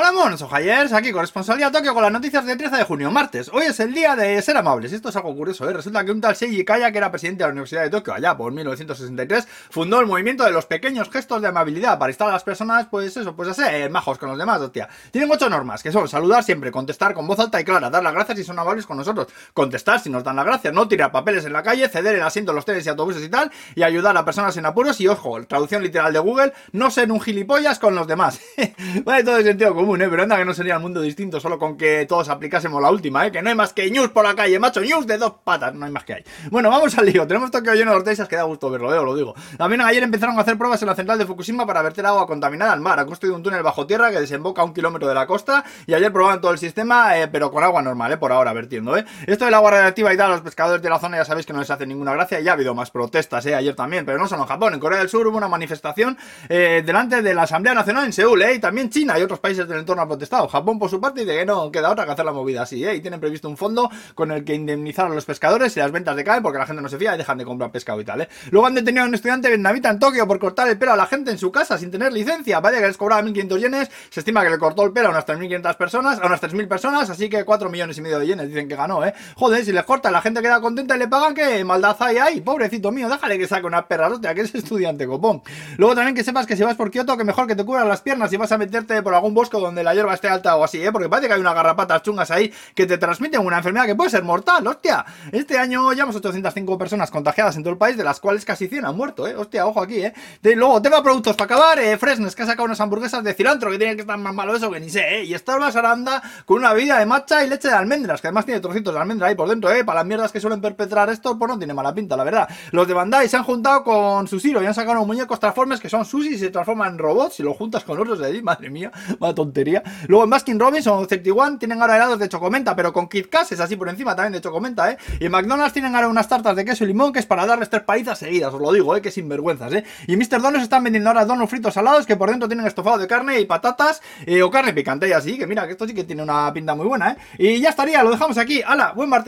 Hola monos, ojayers, aquí corresponsalía Tokio con las noticias del 13 de junio, martes. Hoy es el día de ser amables. Esto es algo curioso, ¿eh? Resulta que un tal Seiji Kaya, que era presidente de la Universidad de Tokio allá por 1963, fundó el movimiento de los pequeños gestos de amabilidad para instar a las personas, pues eso, pues a ser majos con los demás, hostia. Tienen ocho normas, que son saludar siempre, contestar con voz alta y clara, dar las gracias si son amables con nosotros, contestar si nos dan las gracias, no tirar papeles en la calle, ceder el asiento en los trenes y autobuses y tal, y ayudar a personas en apuros y, ojo, traducción literal de Google, no ser un gilipollas con los demás. vale, todo el sentido común. ¿Eh? Pero anda que no sería el mundo distinto solo con que todos aplicásemos la última, ¿eh? Que no hay más que news por la calle, macho, news de dos patas, no hay más que hay. Bueno, vamos al lío. Tenemos Tokio lleno de hortensas que da gusto verlo, ¿eh? lo digo. También ayer empezaron a hacer pruebas en la central de Fukushima para verter agua contaminada al mar. Han construido un túnel bajo tierra que desemboca a un kilómetro de la costa y ayer probaban todo el sistema, eh, pero con agua normal, ¿eh? Por ahora vertiendo, ¿eh? Esto del agua radiactiva y tal, los pescadores de la zona ya sabéis que no les hace ninguna gracia. Ya ha habido más protestas, ¿eh? Ayer también, pero no solo en Japón. En Corea del Sur hubo una manifestación eh, delante de la Asamblea Nacional en Seúl, ¿eh? Y también China y otros países del entorno han protestado. Japón, por su parte, dice que no queda otra que hacer la movida así, ¿eh? Y tienen previsto un fondo con el que indemnizar a los pescadores si las ventas decaen porque la gente no se fía y dejan de comprar pescado y tal, ¿eh? Luego han detenido a un estudiante vietnamita en Tokio por cortar el pelo a la gente en su casa sin tener licencia. Vaya que les cobraba 1.500 yenes. Se estima que le cortó el pelo a unas 3.500 personas, a unas 3.000 personas, así que 4 millones y medio de yenes dicen que ganó, ¿eh? Joder, si les corta la gente queda contenta y le pagan, ¿qué maldad hay ahí? Pobrecito mío, déjale que saque una perra, hostia, que es estudiante, copón. Luego también que sepas que si vas por Kioto, que mejor que te cubran las piernas y vas a meterte por algún bosque donde la hierba esté alta o así, ¿eh? Porque parece que hay unas garrapatas chungas ahí que te transmiten una enfermedad que puede ser mortal, hostia. Este año llevamos 805 personas contagiadas en todo el país, de las cuales casi 100 han muerto, ¿eh? Hostia, ojo aquí, ¿eh? Luego, tema productos para acabar, eh, Fresnes, que ha sacado unas hamburguesas de cilantro que tienen que estar más malo eso que ni sé, ¿eh? Y está la saranda con una bebida de matcha y leche de almendras, que además tiene trocitos de almendra ahí por dentro, ¿eh? Para las mierdas que suelen perpetrar esto, pues no tiene mala pinta, la verdad. Los de Bandai se han juntado con Susiro y han sacado unos muñecos transformes que son sushi y se transforman en robots y lo juntas con otros de allí, madre mía, va Luego en Baskin Robbins o 31 tienen ahora helados de chocomenta, pero con Kit es así por encima también de chocomenta, ¿eh? Y en McDonald's tienen ahora unas tartas de queso y limón que es para darles tres palizas seguidas, os lo digo, ¿eh? Que sinvergüenzas, ¿eh? Y Mr. Donuts están vendiendo ahora donuts fritos salados que por dentro tienen estofado de carne y patatas eh, o carne picante y así, que mira, que esto sí que tiene una pinta muy buena, ¿eh? Y ya estaría, lo dejamos aquí. ¡Hala! Buen martes.